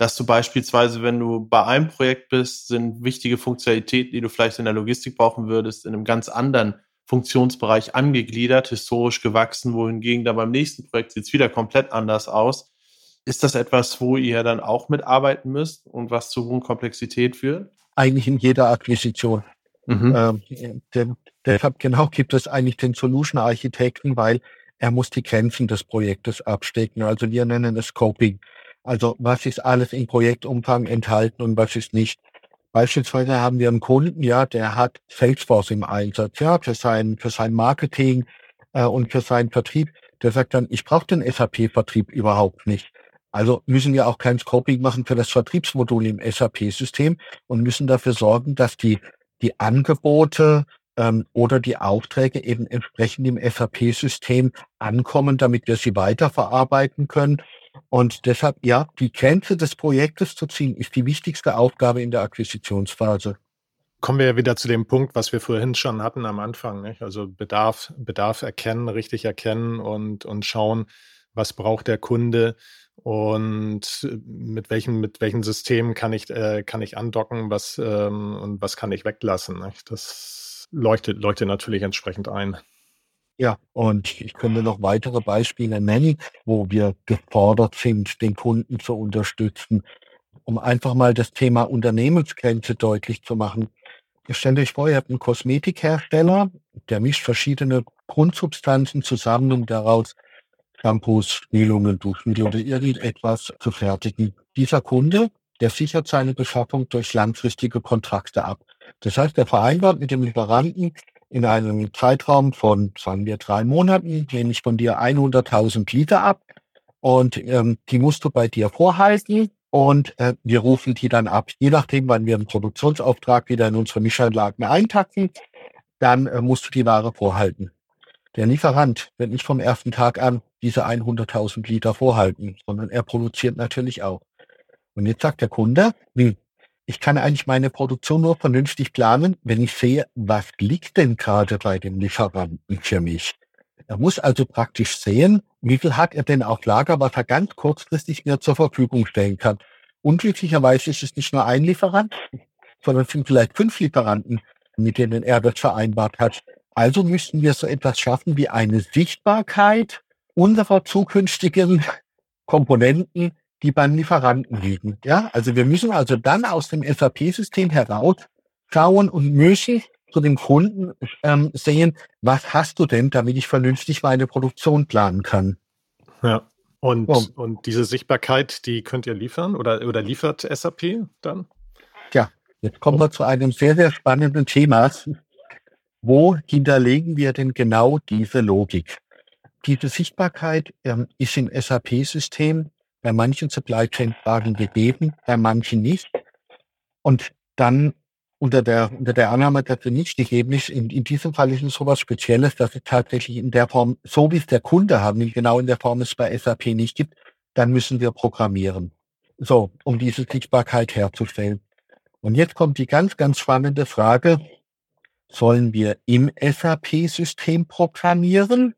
Dass du beispielsweise, wenn du bei einem Projekt bist, sind wichtige Funktionalitäten, die du vielleicht in der Logistik brauchen würdest, in einem ganz anderen Funktionsbereich angegliedert, historisch gewachsen, wohingegen da beim nächsten Projekt sieht es wieder komplett anders aus ist das etwas, wo ihr dann auch mitarbeiten müsst und was zu hohen Komplexität führt? Eigentlich in jeder Akquisition. Mhm. Ähm, denn, deshalb genau gibt es eigentlich den Solution Architekten, weil er muss die Grenzen des Projektes abstecken. Also wir nennen es Scoping. Also was ist alles im Projektumfang enthalten und was ist nicht. Beispielsweise haben wir einen Kunden, ja, der hat Salesforce im Einsatz, ja, für sein, für sein Marketing äh, und für seinen Vertrieb. Der sagt dann, ich brauche den SAP-Vertrieb überhaupt nicht. Also müssen wir auch kein Scoping machen für das Vertriebsmodul im SAP-System und müssen dafür sorgen, dass die, die Angebote ähm, oder die Aufträge eben entsprechend im SAP-System ankommen, damit wir sie weiterverarbeiten können. Und deshalb, ja, die Grenze des Projektes zu ziehen, ist die wichtigste Aufgabe in der Akquisitionsphase kommen wir ja wieder zu dem Punkt, was wir vorhin schon hatten am Anfang. Nicht? Also Bedarf, Bedarf erkennen, richtig erkennen und, und schauen, was braucht der Kunde und mit welchem, mit welchen Systemen kann ich, äh, kann ich andocken, was ähm, und was kann ich weglassen. Nicht? Das leuchtet, leuchtet natürlich entsprechend ein. Ja, und ich könnte noch weitere Beispiele nennen, wo wir gefordert sind, den Kunden zu unterstützen, um einfach mal das Thema Unternehmensgrenze deutlich zu machen. Stellt euch vor, ihr habt einen Kosmetikhersteller, der mischt verschiedene Grundsubstanzen zusammen, um daraus Shampoos, Mehlungen, Duschmittel oder irgendetwas zu fertigen. Dieser Kunde, der sichert seine Beschaffung durch langfristige Kontrakte ab. Das heißt, er vereinbart mit dem Lieferanten in einem Zeitraum von, sagen wir, drei Monaten, nehme ich von dir 100.000 Liter ab und ähm, die musst du bei dir vorhalten und äh, wir rufen die dann ab. Je nachdem, wann wir einen Produktionsauftrag wieder in unsere Mischanlagen eintacken, dann äh, musst du die Ware vorhalten. Der Lieferant wird nicht vom ersten Tag an diese 100.000 Liter vorhalten, sondern er produziert natürlich auch. Und jetzt sagt der Kunde, hm, ich kann eigentlich meine Produktion nur vernünftig planen, wenn ich sehe, was liegt denn gerade bei dem Lieferanten für mich. Er muss also praktisch sehen, wie viel hat er denn auf Lager, was er ganz kurzfristig mir zur Verfügung stellen kann. Unglücklicherweise ist es nicht nur ein Lieferant, sondern es sind vielleicht fünf Lieferanten, mit denen er das vereinbart hat. Also müssten wir so etwas schaffen wie eine Sichtbarkeit unserer zukünftigen Komponenten, die beim Lieferanten liegen. Ja, also wir müssen also dann aus dem SAP-System herausschauen und müssen zu dem Kunden ähm, sehen, was hast du denn, damit ich vernünftig meine Produktion planen kann. Ja. Und, oh. und diese Sichtbarkeit, die könnt ihr liefern oder, oder liefert SAP dann? Ja, jetzt kommen wir zu einem sehr, sehr spannenden Thema. Wo hinterlegen wir denn genau diese Logik? Diese Sichtbarkeit ähm, ist im SAP-System bei manchen Supply Chain Fragen gegeben, bei manchen nicht. Und dann unter der, unter der Annahme, dass sie nicht gegeben ist, in, in diesem Fall ist es so was Spezielles, dass es tatsächlich in der Form, so wie es der Kunde haben, genau in der Form es bei SAP nicht gibt, dann müssen wir programmieren. So, um diese Sichtbarkeit herzustellen. Und jetzt kommt die ganz, ganz spannende Frage, Sollen wir im SAP-System programmieren?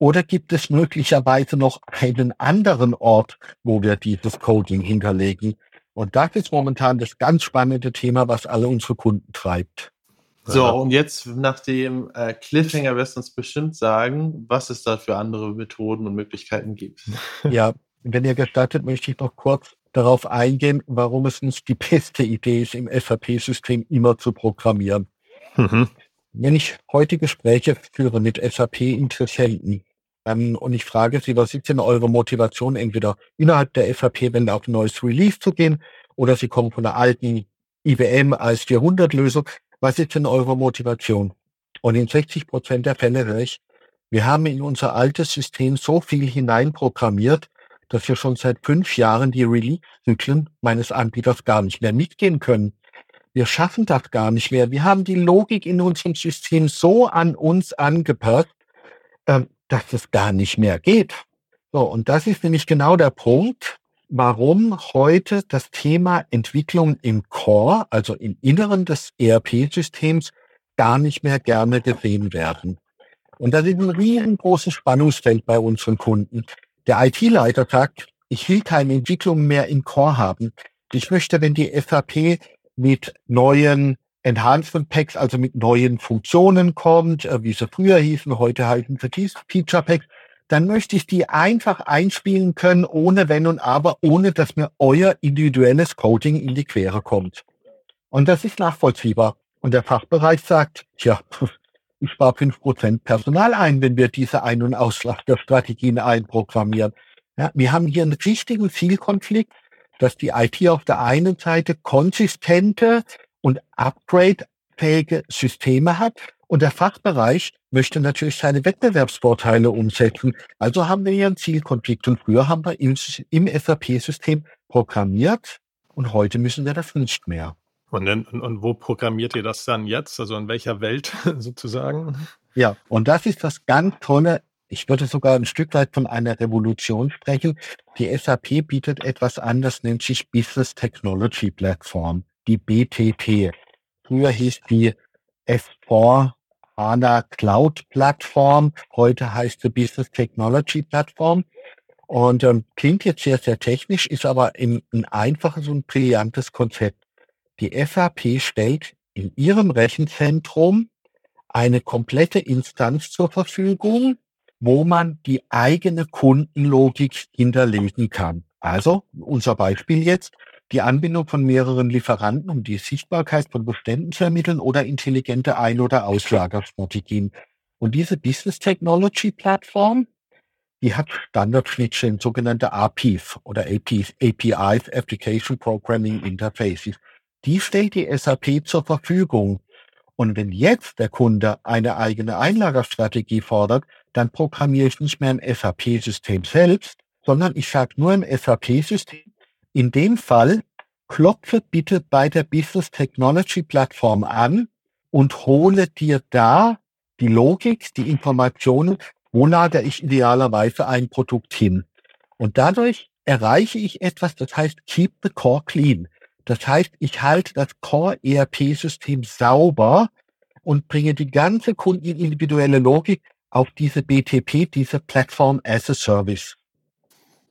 Oder gibt es möglicherweise noch einen anderen Ort, wo wir dieses Coding hinterlegen? Und das ist momentan das ganz spannende Thema, was alle unsere Kunden treibt. So, und jetzt nach dem äh, Cliffhanger wirst du uns bestimmt sagen, was es da für andere Methoden und Möglichkeiten gibt. Ja, wenn ihr gestattet, möchte ich noch kurz darauf eingehen, warum es uns die beste Idee ist, im SAP-System immer zu programmieren. Mhm. Wenn ich heute Gespräche führe mit SAP-Interessenten ähm, und ich frage sie, was ist denn eure Motivation, entweder innerhalb der SAP, wenn auf ein neues Release zu gehen, oder sie kommen von der alten IBM als 400-Lösung, was ist denn eure Motivation? Und in 60 Prozent der Fälle höre ich, wir haben in unser altes System so viel hineinprogrammiert, dass wir schon seit fünf Jahren die Release-Zyklen meines Anbieters gar nicht mehr mitgehen können. Wir schaffen das gar nicht mehr. Wir haben die Logik in unserem System so an uns angepasst, ähm, dass es gar nicht mehr geht. So, und das ist nämlich genau der Punkt, warum heute das Thema Entwicklung im Core, also im Inneren des ERP-Systems, gar nicht mehr gerne gesehen werden. Und das ist ein riesengroßes Spannungsfeld bei unseren Kunden. Der IT-Leiter sagt, ich will keine Entwicklung mehr im Core haben. Ich möchte, wenn die SAP mit neuen Enhancement Packs, also mit neuen Funktionen kommt, äh, wie sie früher hießen, heute heißen sie Feature Packs, dann möchte ich die einfach einspielen können, ohne Wenn und Aber, ohne dass mir euer individuelles Coding in die Quere kommt. Und das ist nachvollziehbar. Und der Fachbereich sagt, tja, ich spare fünf Prozent Personal ein, wenn wir diese Ein- und Auslagerstrategien einprogrammieren. Ja, wir haben hier einen richtigen Zielkonflikt, dass die IT auf der einen Seite konsistente und upgradefähige Systeme hat und der Fachbereich möchte natürlich seine Wettbewerbsvorteile umsetzen. Also haben wir hier einen Zielkonflikt. Und früher haben wir im, im SAP-System programmiert und heute müssen wir das nicht mehr. Und, und, und wo programmiert ihr das dann jetzt? Also in welcher Welt sozusagen? Ja, und das ist das ganz tolle. Ich würde sogar ein Stück weit von einer Revolution sprechen. Die SAP bietet etwas an, das nennt sich Business Technology Platform, die BTP. Früher hieß die S4 HANA Cloud Plattform. Heute heißt sie Business Technology Plattform. Und ähm, klingt jetzt sehr, sehr technisch, ist aber ein, ein einfaches und brillantes Konzept. Die SAP stellt in ihrem Rechenzentrum eine komplette Instanz zur Verfügung, wo man die eigene Kundenlogik hinterlegen kann. Also unser Beispiel jetzt, die Anbindung von mehreren Lieferanten, um die Sichtbarkeit von Beständen zu ermitteln oder intelligente Ein- oder Auslagerstrategien. Und diese Business Technology Plattform, die hat Standardschnittstellen, sogenannte APIs oder APIs, APIs, Application Programming Interfaces. Die stellt die SAP zur Verfügung. Und wenn jetzt der Kunde eine eigene Einlagerstrategie fordert, dann programmiere ich nicht mehr ein SAP-System selbst, sondern ich sage nur im SAP-System, in dem Fall klopfe bitte bei der Business Technology Plattform an und hole dir da die Logik, die Informationen, wo lagere ich idealerweise ein Produkt hin. Und dadurch erreiche ich etwas, das heißt Keep the Core Clean. Das heißt, ich halte das Core ERP-System sauber und bringe die ganze kundenindividuelle Logik auf diese BTP, diese Platform as a Service.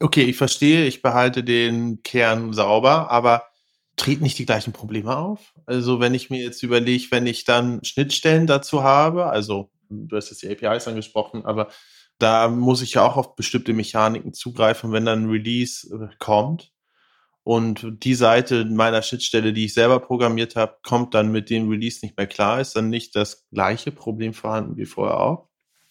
Okay, ich verstehe, ich behalte den Kern sauber, aber treten nicht die gleichen Probleme auf? Also wenn ich mir jetzt überlege, wenn ich dann Schnittstellen dazu habe, also du hast jetzt die APIs angesprochen, aber da muss ich ja auch auf bestimmte Mechaniken zugreifen, wenn dann ein Release äh, kommt. Und die Seite meiner Schnittstelle, die ich selber programmiert habe, kommt dann mit dem Release nicht mehr klar. Ist dann nicht das gleiche Problem vorhanden wie vorher auch?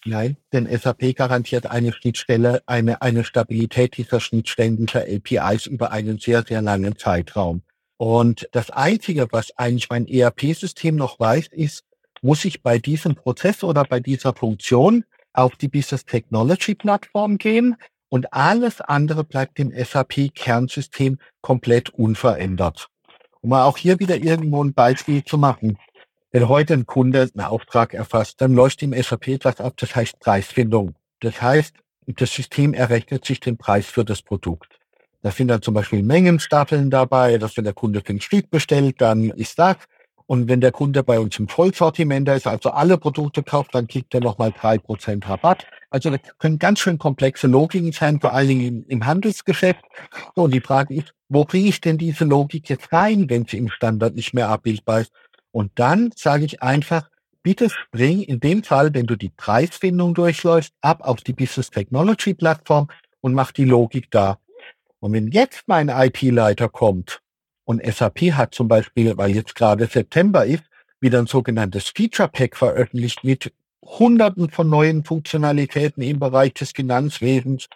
Nein, denn SAP garantiert eine Schnittstelle, eine, eine Stabilität dieser Schnittstellen, dieser APIs über einen sehr, sehr langen Zeitraum. Und das Einzige, was eigentlich mein ERP-System noch weiß, ist, muss ich bei diesem Prozess oder bei dieser Funktion auf die Business Technology Plattform gehen und alles andere bleibt im SAP-Kernsystem komplett unverändert. Um mal auch hier wieder irgendwo ein Beispiel zu machen. Wenn heute ein Kunde einen Auftrag erfasst, dann läuft im SAP etwas ab, das heißt Preisfindung. Das heißt, das System errechnet sich den Preis für das Produkt. Da sind dann zum Beispiel Mengenstaffeln dabei, dass wenn der Kunde fünf Stück bestellt, dann ist das. Und wenn der Kunde bei uns im Vollsortiment ist, also alle Produkte kauft, dann kriegt er nochmal drei Prozent Rabatt. Also das können ganz schön komplexe Logiken sein, vor allen Dingen im, Handelsgeschäft. So, und die Frage ist, wo bringe ich denn diese Logik jetzt rein, wenn sie im Standard nicht mehr abbildbar ist? Und dann sage ich einfach, bitte spring in dem Fall, wenn du die Preisfindung durchläufst, ab auf die Business Technology Plattform und mach die Logik da. Und wenn jetzt mein IT-Leiter kommt und SAP hat zum Beispiel, weil jetzt gerade September ist, wieder ein sogenanntes Feature Pack veröffentlicht mit Hunderten von neuen Funktionalitäten im Bereich des Finanzwesens,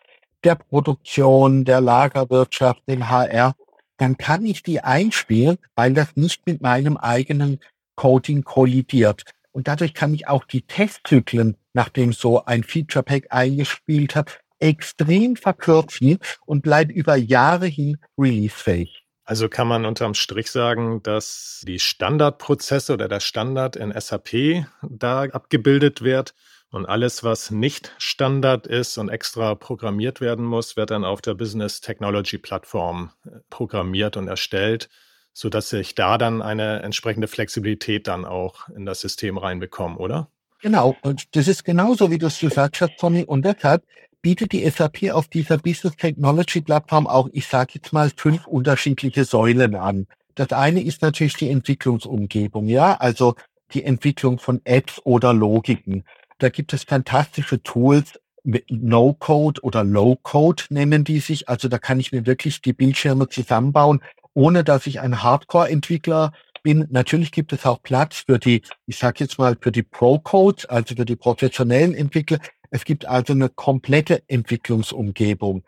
der Produktion, der Lagerwirtschaft, dem HR, dann kann ich die einspielen, weil das nicht mit meinem eigenen Coding kollidiert. Und dadurch kann ich auch die Testzyklen, nachdem so ein Feature Pack eingespielt hat, extrem verkürzen und bleibt über Jahre hin releasefähig. Also kann man unterm Strich sagen, dass die Standardprozesse oder der Standard in SAP da abgebildet wird und alles, was nicht Standard ist und extra programmiert werden muss, wird dann auf der Business Technology Plattform äh, programmiert und erstellt, sodass ich da dann eine entsprechende Flexibilität dann auch in das System reinbekomme, oder? Genau, und das ist genauso, wie du es gesagt hast, Tommy. Und deshalb bietet die SAP auf dieser Business Technology Plattform auch, ich sage jetzt mal, fünf unterschiedliche Säulen an. Das eine ist natürlich die Entwicklungsumgebung, ja, also die Entwicklung von Apps oder Logiken. Da gibt es fantastische Tools mit No-Code oder Low-Code nennen die sich. Also da kann ich mir wirklich die Bildschirme zusammenbauen, ohne dass ich ein Hardcore-Entwickler bin. Natürlich gibt es auch Platz für die, ich sage jetzt mal, für die Pro-Codes, also für die professionellen Entwickler. Es gibt also eine komplette Entwicklungsumgebung.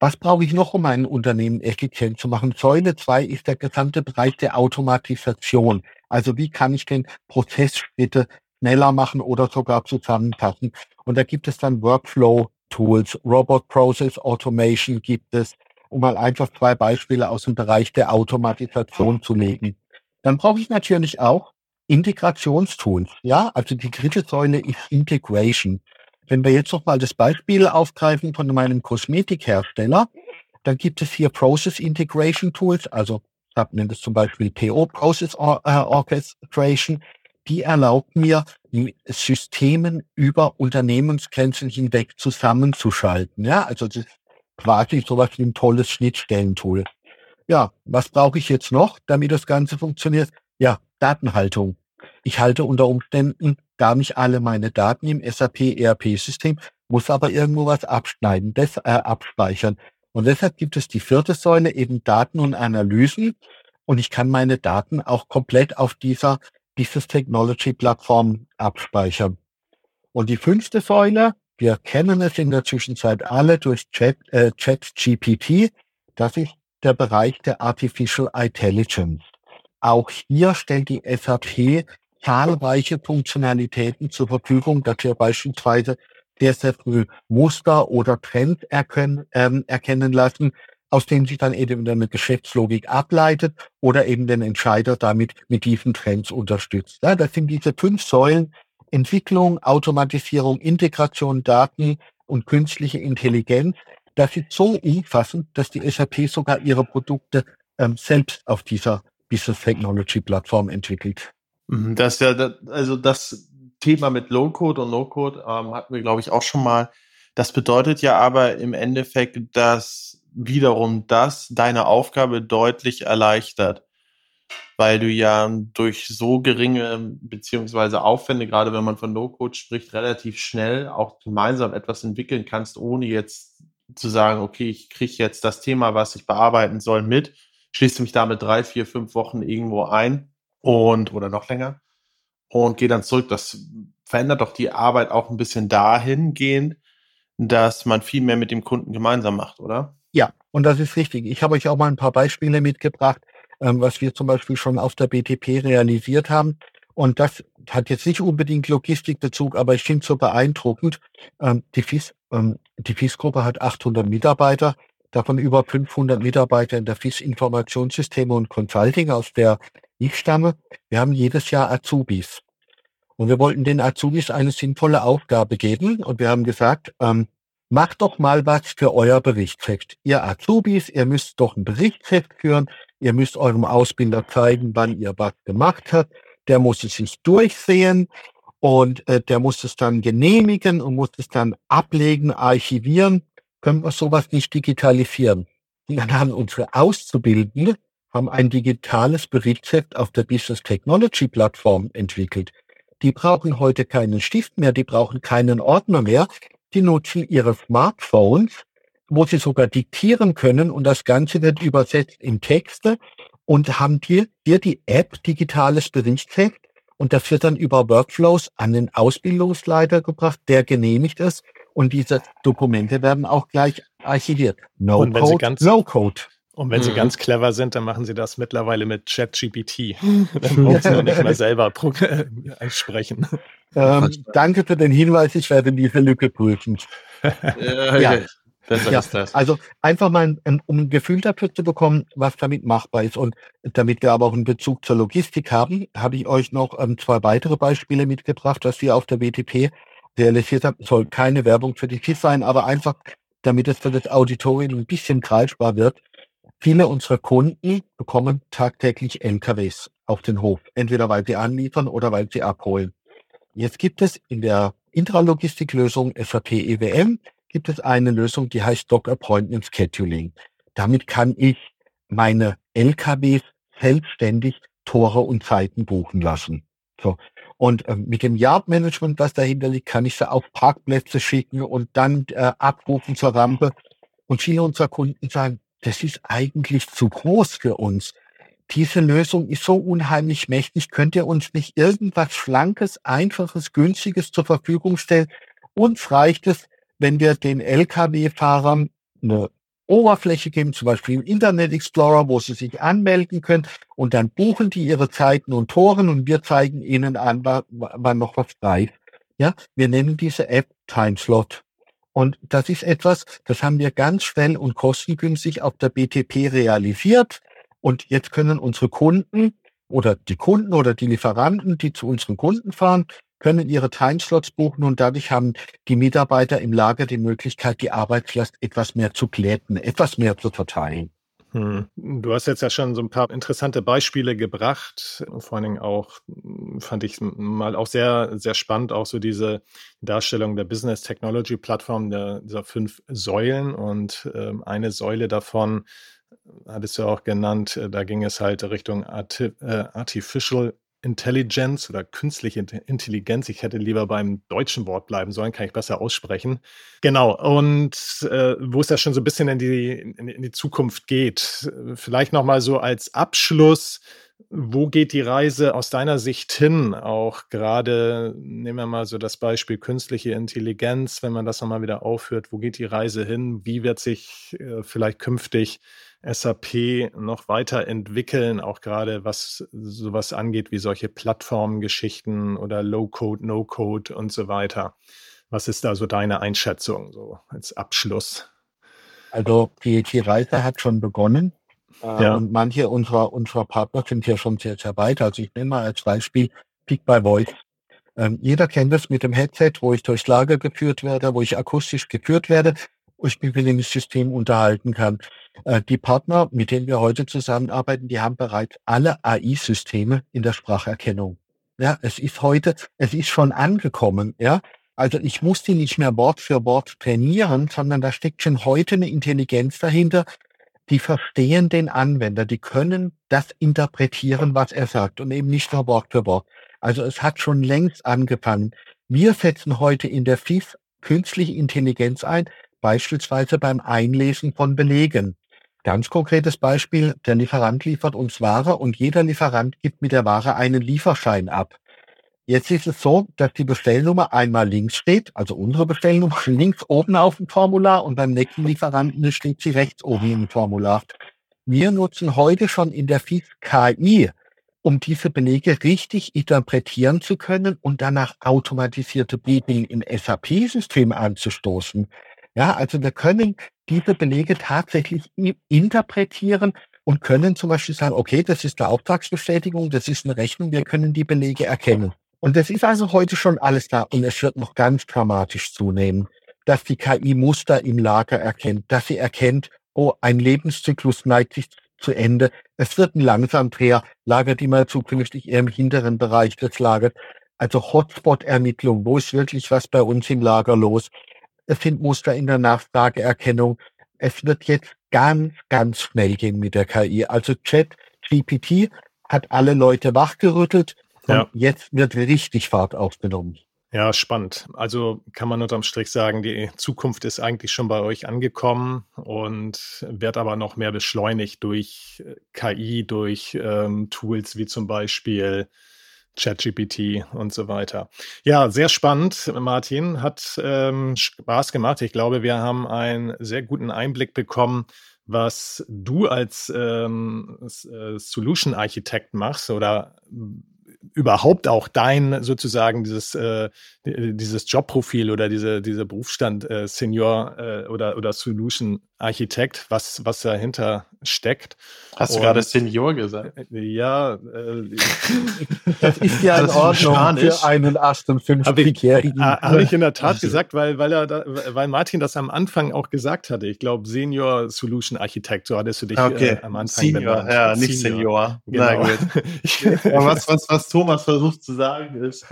Was brauche ich noch, um ein Unternehmen effizient zu machen? Säule zwei ist der gesamte Bereich der Automatisation. Also wie kann ich den Prozessschritte schneller machen oder sogar zusammenfassen? Und da gibt es dann Workflow-Tools, Robot Process Automation gibt es, um mal einfach zwei Beispiele aus dem Bereich der Automatisation zu legen. Dann brauche ich natürlich auch Integrationstools. Ja, also die dritte Säule ist Integration. Wenn wir jetzt noch mal das Beispiel aufgreifen von meinem Kosmetikhersteller, dann gibt es hier Process Integration Tools, also SAP nennt es zum Beispiel PO Process äh, Orchestration, die erlaubt mir, Systemen über Unternehmensgrenzen hinweg zusammenzuschalten. Ja, also das ist quasi sowas wie ein tolles Schnittstellentool. Ja, was brauche ich jetzt noch, damit das Ganze funktioniert? Ja, Datenhaltung. Ich halte unter Umständen gar nicht alle meine Daten im SAP ERP-System, muss aber irgendwo was abschneiden, das, äh, abspeichern. Und deshalb gibt es die vierte Säule, eben Daten und Analysen. Und ich kann meine Daten auch komplett auf dieser Business Technology Plattform abspeichern. Und die fünfte Säule, wir kennen es in der Zwischenzeit alle durch Chat, äh, Chat GPT, das ist der Bereich der Artificial Intelligence. Auch hier stellt die SAP zahlreiche Funktionalitäten zur Verfügung, dass wir beispielsweise sehr, sehr früh Muster oder Trends erkennen, ähm, erkennen lassen, aus denen sich dann eben eine Geschäftslogik ableitet oder eben den Entscheider damit mit diesen Trends unterstützt. Ja, das sind diese fünf Säulen Entwicklung, Automatisierung, Integration, Daten und künstliche Intelligenz. Das ist so umfassend, dass die SAP sogar ihre Produkte ähm, selbst auf dieser Business Technology Plattform entwickelt. Mhm, das ist ja, also das Thema mit Low-Code und No-Code ähm, hatten wir, glaube ich, auch schon mal. Das bedeutet ja aber im Endeffekt, dass wiederum das deine Aufgabe deutlich erleichtert, weil du ja durch so geringe beziehungsweise Aufwände, gerade wenn man von No-Code spricht, relativ schnell auch gemeinsam etwas entwickeln kannst, ohne jetzt zu sagen, okay, ich kriege jetzt das Thema, was ich bearbeiten soll, mit, schließe mich damit drei, vier, fünf Wochen irgendwo ein und oder noch länger und gehe dann zurück. Das verändert doch die Arbeit auch ein bisschen dahingehend, dass man viel mehr mit dem Kunden gemeinsam macht, oder? Ja, und das ist richtig. Ich habe euch auch mal ein paar Beispiele mitgebracht, ähm, was wir zum Beispiel schon auf der BTP realisiert haben. Und das hat jetzt nicht unbedingt Logistikbezug, aber ich finde es so beeindruckend. Ähm, die FIS, ähm, die FIS-Gruppe hat 800 Mitarbeiter davon über 500 Mitarbeiter in der FIS Informationssysteme und Consulting, aus der ich stamme. Wir haben jedes Jahr Azubis. Und wir wollten den Azubis eine sinnvolle Aufgabe geben. Und wir haben gesagt, ähm, macht doch mal was für euer Berichtsheft. Ihr Azubis, ihr müsst doch ein Berichtsheft führen. Ihr müsst eurem Ausbilder zeigen, wann ihr was gemacht habt. Der muss es sich durchsehen und äh, der muss es dann genehmigen und muss es dann ablegen, archivieren können wir sowas nicht digitalisieren. Und dann haben unsere Auszubildenden haben ein digitales Berichtsheft auf der Business Technology Plattform entwickelt. Die brauchen heute keinen Stift mehr, die brauchen keinen Ordner mehr. Die nutzen ihre Smartphones, wo sie sogar diktieren können und das Ganze wird übersetzt in Texte und haben hier, hier die App digitales Berichtsheft und das wird dann über Workflows an den Ausbildungsleiter gebracht, der genehmigt es und diese Dokumente werden auch gleich archiviert. No Code, No Code. Und wenn mhm. sie ganz clever sind, dann machen sie das mittlerweile mit ChatGPT. dann brauchen sie noch nicht mehr selber äh, sprechen. Ähm, danke für den Hinweis, ich werde diese Lücke prüfen. ja, ja. Besser ja, ist das. Also einfach mal, ein, um ein Gefühl dafür zu bekommen, was damit machbar ist. Und damit wir aber auch einen Bezug zur Logistik haben, habe ich euch noch ähm, zwei weitere Beispiele mitgebracht, was wir auf der WTP realisiert haben. Soll keine Werbung für die KISS sein, aber einfach, damit es für das Auditorium ein bisschen greifbar wird. Viele unserer Kunden bekommen tagtäglich LKWs auf den Hof, entweder weil sie anliefern oder weil sie abholen. Jetzt gibt es in der Intralogistiklösung SAP EWM gibt es eine Lösung, die heißt Stock Appointment Scheduling. Damit kann ich meine LKWs selbstständig Tore und Zeiten buchen lassen. So. Und äh, mit dem Yard Management, was dahinter liegt, kann ich sie auf Parkplätze schicken und dann äh, abrufen zur Rampe. Und viele unserer Kunden sagen, das ist eigentlich zu groß für uns. Diese Lösung ist so unheimlich mächtig. Könnt ihr uns nicht irgendwas Schlankes, Einfaches, Günstiges zur Verfügung stellen? Uns reicht es, wenn wir den Lkw-Fahrern eine Oberfläche geben, zum Beispiel im Internet Explorer, wo sie sich anmelden können und dann buchen die ihre Zeiten und Toren und wir zeigen ihnen an, wann noch was frei ist. Ja, wir nennen diese App Timeslot. Und das ist etwas, das haben wir ganz schnell und kostengünstig auf der BTP realisiert. Und jetzt können unsere Kunden oder die Kunden oder die Lieferanten, die zu unseren Kunden fahren, können ihre Timeslots buchen und dadurch haben die Mitarbeiter im Lager die Möglichkeit, die Arbeitslast etwas mehr zu glätten, etwas mehr zu verteilen. Hm. Du hast jetzt ja schon so ein paar interessante Beispiele gebracht. Vor allen Dingen auch, fand ich mal auch sehr, sehr spannend, auch so diese Darstellung der Business Technology Plattform, der, dieser fünf Säulen. Und äh, eine Säule davon hattest du auch genannt, äh, da ging es halt Richtung Arti äh, Artificial Intelligence oder künstliche Intelligenz. Ich hätte lieber beim deutschen Wort bleiben sollen, kann ich besser aussprechen. Genau. Und äh, wo es ja schon so ein bisschen in die, in, in die Zukunft geht. Vielleicht nochmal so als Abschluss. Wo geht die Reise aus deiner Sicht hin? Auch gerade, nehmen wir mal so das Beispiel künstliche Intelligenz, wenn man das nochmal wieder aufhört. Wo geht die Reise hin? Wie wird sich äh, vielleicht künftig SAP noch weiterentwickeln, auch gerade was sowas angeht wie solche Plattformgeschichten oder Low-Code, No-Code und so weiter. Was ist da so deine Einschätzung so als Abschluss? Also die, die Reise hat schon begonnen. Äh, ja. Und manche unserer, unserer Partner sind hier schon sehr, sehr weit. Also ich nehme mal als Beispiel Peak by Voice. Ähm, jeder kennt das mit dem Headset, wo ich durchs Lager geführt werde, wo ich akustisch geführt werde, ich mich mit dem System unterhalten kann. Äh, die Partner, mit denen wir heute zusammenarbeiten, die haben bereits alle AI-Systeme in der Spracherkennung. Ja, es ist heute, es ist schon angekommen, ja. Also ich muss die nicht mehr Wort für Wort trainieren, sondern da steckt schon heute eine Intelligenz dahinter. Die verstehen den Anwender, die können das interpretieren, was er sagt und eben nicht nur Wort für Wort. Also es hat schon längst angefangen. Wir setzen heute in der FIF künstliche Intelligenz ein, beispielsweise beim Einlesen von Belegen. Ganz konkretes Beispiel, der Lieferant liefert uns Ware und jeder Lieferant gibt mit der Ware einen Lieferschein ab. Jetzt ist es so, dass die Bestellnummer einmal links steht, also unsere Bestellnummer links oben auf dem Formular und beim nächsten Lieferanten steht sie rechts oben im Formular. Wir nutzen heute schon in der FIS KI, um diese Belege richtig interpretieren zu können und danach automatisierte Buchungen im SAP-System anzustoßen. Ja, also wir können diese Belege tatsächlich interpretieren und können zum Beispiel sagen, okay, das ist eine Auftragsbestätigung, das ist eine Rechnung, wir können die Belege erkennen. Und das ist also heute schon alles da und es wird noch ganz dramatisch zunehmen, dass die KI Muster im Lager erkennt, dass sie erkennt, oh, ein Lebenszyklus neigt sich zu Ende. Es wird ein Langsamdreher, lagert immer zukünftig eher im hinteren Bereich des Lagers. Also Hotspot-Ermittlung, wo ist wirklich was bei uns im Lager los? Es sind Muster in der Nachfrageerkennung. Es wird jetzt ganz, ganz schnell gehen mit der KI. Also Chat GPT hat alle Leute wachgerüttelt und ja. jetzt wird richtig Fahrt aufgenommen. Ja, spannend. Also kann man unterm Strich sagen, die Zukunft ist eigentlich schon bei euch angekommen und wird aber noch mehr beschleunigt durch KI, durch ähm, Tools wie zum Beispiel ChatGPT und so weiter. Ja, sehr spannend, Martin. Hat ähm, Spaß gemacht. Ich glaube, wir haben einen sehr guten Einblick bekommen, was du als ähm, äh, Solution Architekt machst oder überhaupt auch dein sozusagen dieses, äh, dieses Jobprofil oder diese, dieser Berufsstand äh, Senior äh, oder, oder Solution Architekt, was, was dahinter steckt. Hast du gerade Senior gesagt? Äh, ja. Äh, das ist ja in Ordnung für einen 58-Jährigen. Habe hab ich in der Tat also. gesagt, weil, weil, er da, weil Martin das am Anfang auch gesagt hatte. Ich glaube, Senior Solution Architekt, so hattest du dich okay. äh, am Anfang Senior, benannt. ja, nicht Senior. Senior. Genau. Na gut. was, was, was Thomas versucht zu sagen ist,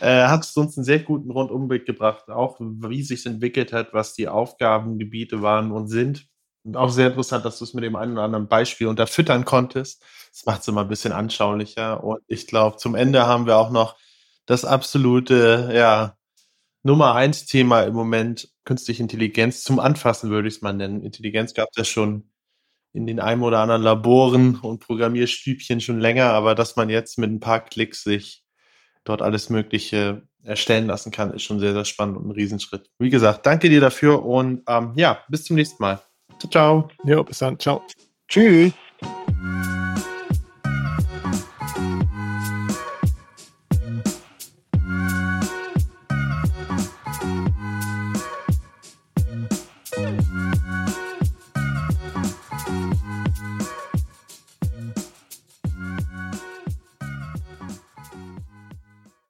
äh, hat uns einen sehr guten Rundumblick gebracht, auch wie sich entwickelt hat, was die Aufgabengebiete waren und sind. Und auch sehr interessant, dass du es mit dem einen oder anderen Beispiel unterfüttern konntest. Das macht es immer ein bisschen anschaulicher. Und ich glaube, zum Ende haben wir auch noch das absolute, ja, Nummer eins Thema im Moment, künstliche Intelligenz. Zum Anfassen würde ich es mal nennen. Intelligenz gab es ja schon in den einen oder anderen Laboren und Programmierstübchen schon länger, aber dass man jetzt mit ein paar Klicks sich dort alles Mögliche erstellen lassen kann, ist schon sehr, sehr spannend und ein Riesenschritt. Wie gesagt, danke dir dafür und ähm, ja, bis zum nächsten Mal. Ciao, ciao. Jo, bis dann. Ciao. Tschüss.